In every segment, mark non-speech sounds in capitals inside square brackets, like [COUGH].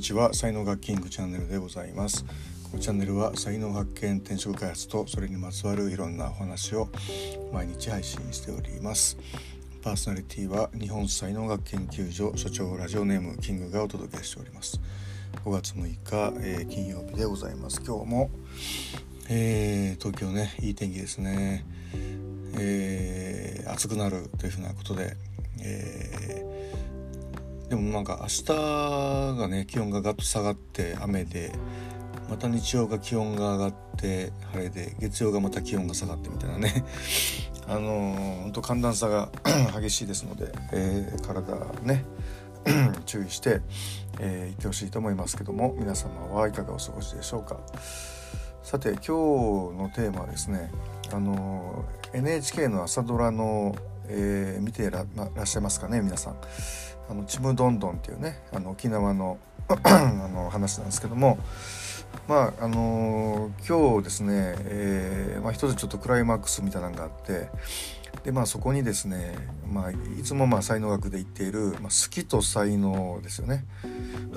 にちは。才能学キングチャンネルでございます。このチャンネルは才能発見転職開発とそれにまつわるいろんなお話を毎日配信しております。パーソナリティは日本才能学研究所所長ラジオネームキングがお届けしております。5月6日、えー、金曜日でございます。今日も、えー、東京ねいい天気ですね、えー、暑くなるというふうなことで、えでもなんか明日がね気温がガッと下がって雨でまた日曜が気温が上がって晴れで月曜がまた気温が下がってみたいなね [LAUGHS] あのー、ほんと寒暖差が [COUGHS] 激しいですので、えー、体ね [COUGHS] 注意して、えー、いってほしいと思いますけども皆様はいかがお過ごしでしょうかさて今日のテーマはですねあの NHK の朝ドラの、えー、見てらっしゃいますかね皆さん。あのちむどんどんっていうねあの沖縄の [CLEARS THROAT] あの話なんですけどもまああの、今日ですね、えーまあ、一つちょっとクライマックスみたいなのがあってでまあそこにですね、まあ、いつもまあ才能学で言っている、まあ、好きと才能ですよね。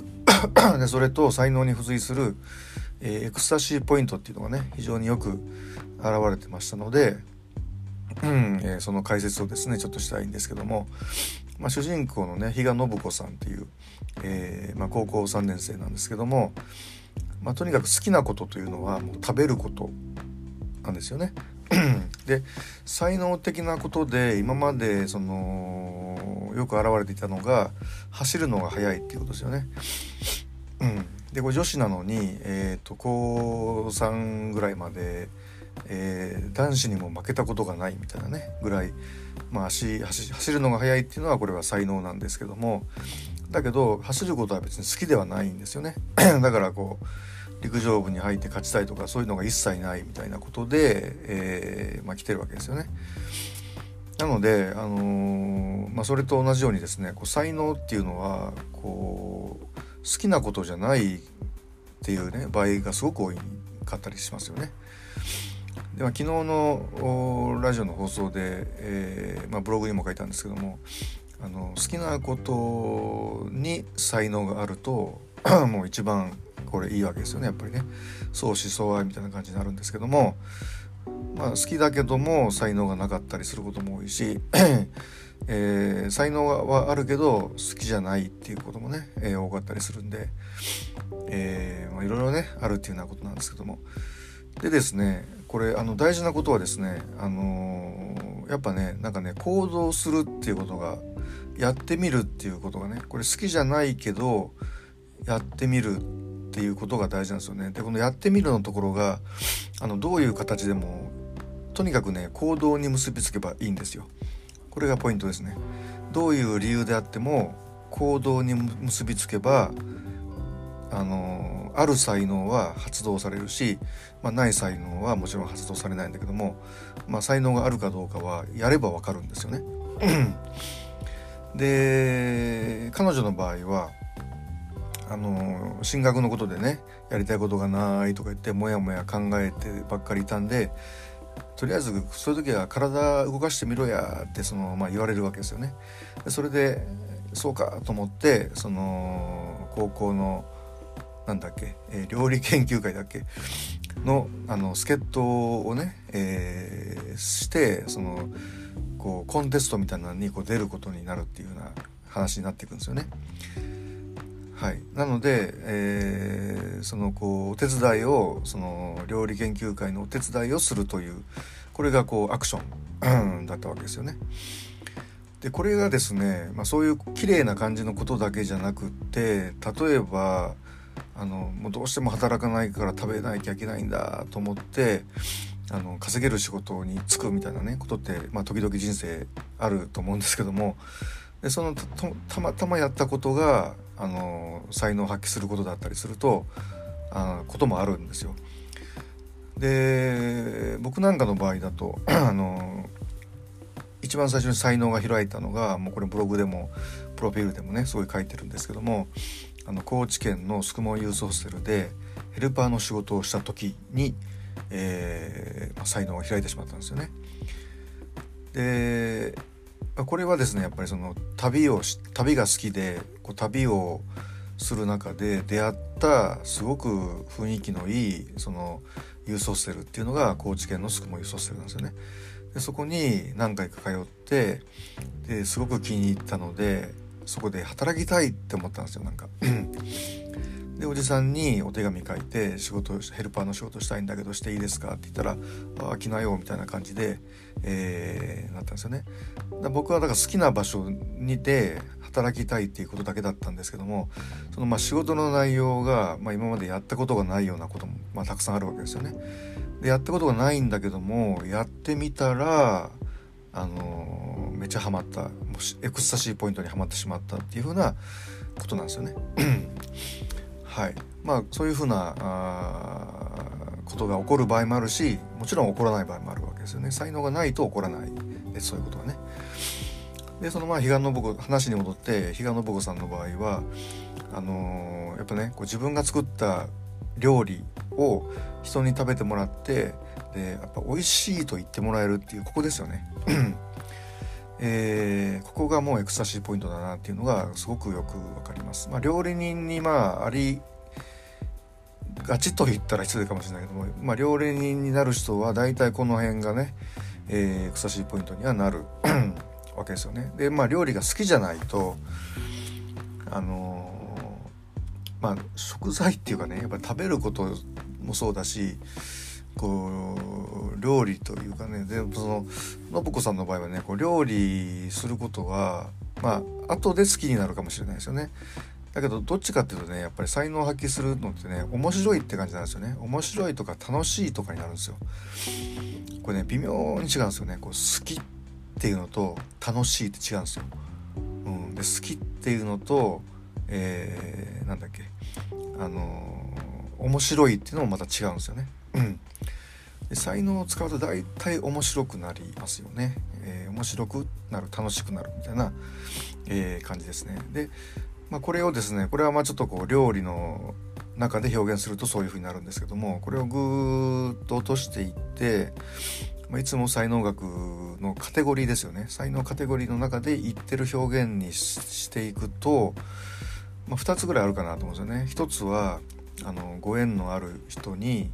[CLEARS THROAT] でそれと才能に付随する、えー、エクスタシーポイントっていうのがね非常によく現れてましたので、うんえー、その解説をですねちょっとしたいんですけどもまあ、主人公のね比嘉信子さんっていう、えー、まあ、高校3年生なんですけども、まあ、とにかく好きなことというのはもう食べることなんですよね。[CLEARS THROAT] で才能的なことで今までそのよく現れていたのが走るのが速いっていうことですよね。うん、でこれ女子なのに、えーと、と高3ぐらいまで、えー、男子にも負けたことがないみたいなねぐらいまあ足走るのが速いっていうのはこれは才能なんですけどもだけど走ることは別に好きではないんですよね [CLEARS THROAT] だからこう陸上部に入って勝ちたいとかそういうのが一切ないみたいなことで、えー、まあ、来てるわけですよね。なので、あのー、まあ、それと同じようにですねこう才能っていうのはこう好きなことじゃないっていうね場合がすごく多かったりしますよね。では昨日のラジオの放送で、えー、まあ、ブログにも書いたんですけどもあの好きなことに才能があると [CLEARS THROAT] もう一番これいいわけですよねやっぱりね。相思相愛みたいな感じになるんですけども、まあ、好きだけども才能がなかったりすることも多いし、[CLEARS THROAT] えー、才能はあるけど好きじゃないっていうこともね、えー、多かったりするんで、えーまあ、いろいろねあるっていうようなことなんですけども。でですねこれあの大事なことはですねあのー、やっぱねなんかね行動するっていうことがやってみるっていうことがねこれ好きじゃないけどやってみるっていうことが大事なんですよね。でこのやってみるのところがあのどういう形でもとにかくね行動に結びつけばいいんですよ。これがポイントですね。どういう理由であっても行動に結びつけばあのある才能は発動されるし、まあ、ない才能はもちろん発動されないんだけども、まあ、才能があるかどうかはやればわかるんですよね。で彼女の場合はあの進学のことでねやりたいことがないとか言ってモヤモヤ考えてばっかりいたんでとりあえずそういう時は体動かしてみろやってその、まあ、言われるわけですよね。でそれでそうかと思ってその高校のなんだっけ、えー、料理研究会だっけ？のあの助っ人をね、えー、してそのこうコンテストみたいなのにこう出ることになるっていうような話になっていくんですよね。はい、なので、えー、そのこうお手伝いをその料理研究会のお手伝いをするというこれがこうアクション [COUGHS] だったわけですよね。でこれがですね、まあ、そういう綺麗な感じのことだけじゃなくって例えばあのもうどうしても働かないから食べなきゃいけないんだと思ってあの稼げる仕事に就くみたいなねことって、まあ、時々人生あると思うんですけどもでそのたまたまやったことがあの才能を発揮することだったりするとあこともあるんですよ。で僕なんかの場合だと [CLEARS THROAT] あの一番最初に才能が開いたのがもうこれブログでもプロフィールでもねすごい書いてるんですけどもあの高知県のスクモユースホステルでヘルパーの仕事をした時に、えーまあ、才能が開いてしまったんですよね。でこれはですねやっぱりその旅を旅が好きでこう旅をする中で出会ったすごく雰囲気のいいそのユースホステルっていうのが高知県のスクモユースホステルなんですよね。でそこに何回か通ってですごく気に入ったのでそこで働きたいって思ったんですよなんか。[CLEARS THROAT] でおじさんにお手紙書いて仕事ヘルパーの仕事したいんだけどしていいですかって言ったら「ああ来なよ」みたいな感じで、えー、なったんですよね。だ僕はだから好きな場所にて働きたいっていうことだけだったんですけどもそのまあ仕事の内容が、まあ、今までやったことがないようなことも、まあ、たくさんあるわけですよね。でやったことがないんだけどもやってみたらあのー、めっちゃハマったもしエクスタシーポイントにはまってしまったっていうふうなことなんですよね。[CLEARS THROAT] はいまあ、そういうふうなあことが起こる場合もあるしもちろん起こらない場合もあるわけですよね才能がないと起こらないでそういうことはね。でそのまあ彼岸信子話に戻って彼岸信子さんの場合はあのー、やっぱねこう自分が作った料理を人に食べてもらってでやっぱ美味しいと言ってもらえるっていうここですよね。[CLEARS THROAT] えー、ここがもうエクスタシーポイントだなっていうのがすごくよくわかります。まあ、料理人にまあありがちと言ったら失礼かもしれないけども、まあ、料理人になる人は大体この辺がね、えー、エクスタシーポイントにはなる [CLEARS THROAT] わけですよね。でまあ料理が好きじゃないとあのー、まあ食材っていうかねやっぱり食べることもそうだしこう料理というかねでその信子さんの場合はねこう料理することはまあ後で好きになるかもしれないですよね。だけどどっちかっていうとねやっぱり才能を発揮するのってね面白いって感じなんですよね。面白いとか楽しいとかになるんですよ。これね微妙に違うんですよね。こう好きっていうのと楽しいって違うんですよ、うん、で好きっていうのとえー、なんだっけ。あのー、面白いっていうのもまた違うんですよね。うん。で才能を使うと大体面白くなりますよね、えー、面白くなる楽しくなるみたいな、えー、感じですね。で、まあ、これをですねこれはまあちょっとこう料理の中で表現するとそういう風になるんですけどもこれをぐーっと落としていって、まあ、いつも才能学のカテゴリーですよね。才能カテゴリーの中で言ってる表現にしていくと、まあ、2つぐらいあるかなと思うんですよね。一つはあのご縁のある人に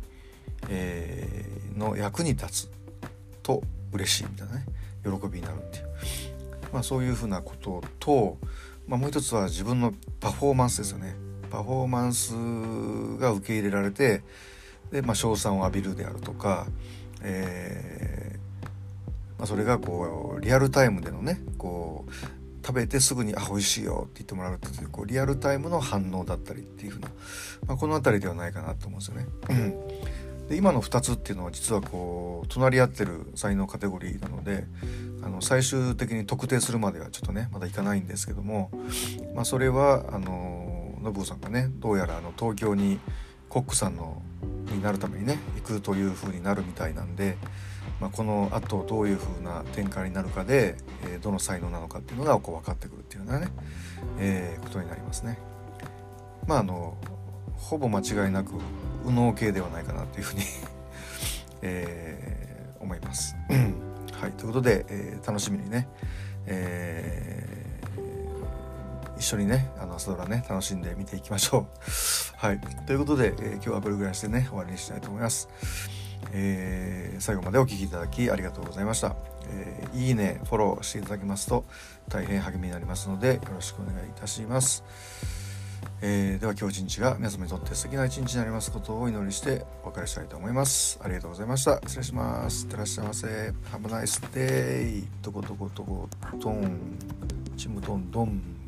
えー、の役に立つと嬉しいみたいなね。喜びになるっていう、まあ、そういうふうなことと、まあ、もう一つは自分のパフォーマンスですよね。パフォーマンスが受け入れられてで、まあ、称賛を浴びるであるとか、えーまあ、それがこうリアルタイムでのねこう食べてすぐに「あ美味しいよ」って言ってもらうっていうこうリアルタイムの反応だったりっていうふうな、まあ、この辺りではないかなと思うんですよね。で今の2つっていうのは実はこう隣り合ってる才能カテゴリーなのであの最終的に特定するまではちょっとねまだいかないんですけども、まあ、それはあの信子さんがねどうやらあの東京にコックさんのになるためにね行くという風になるみたいなんで、まあ、このあとどういう風な展開になるかで、えー、どの才能なのかっていうのがこう分かってくるっていうようなね、えー、ことになりますね。まああのほぼ間違いなく右脳系ではないかなというふうに [LAUGHS] えー、思います。はい、ということで、えー、楽しみにね、えー、一緒にねあの朝ドラね楽しんで見ていきましょう。はい、ということで、え、今日はこれぐらいしてね終わりにしたいと思います。えー、最後までお聴きいただきありがとうございました、えー、いいねフォローしていただきますと大変励みになりますのでよろしくお願いいたします。えー、では今日一日が皆様にとって素敵な一日になりますことをお祈りしてお別れしたいと思います。ありがとうございました。失礼します。いってらっしゃいませ。Have a nice day. どこどこどこ、ドン。チムドンドン。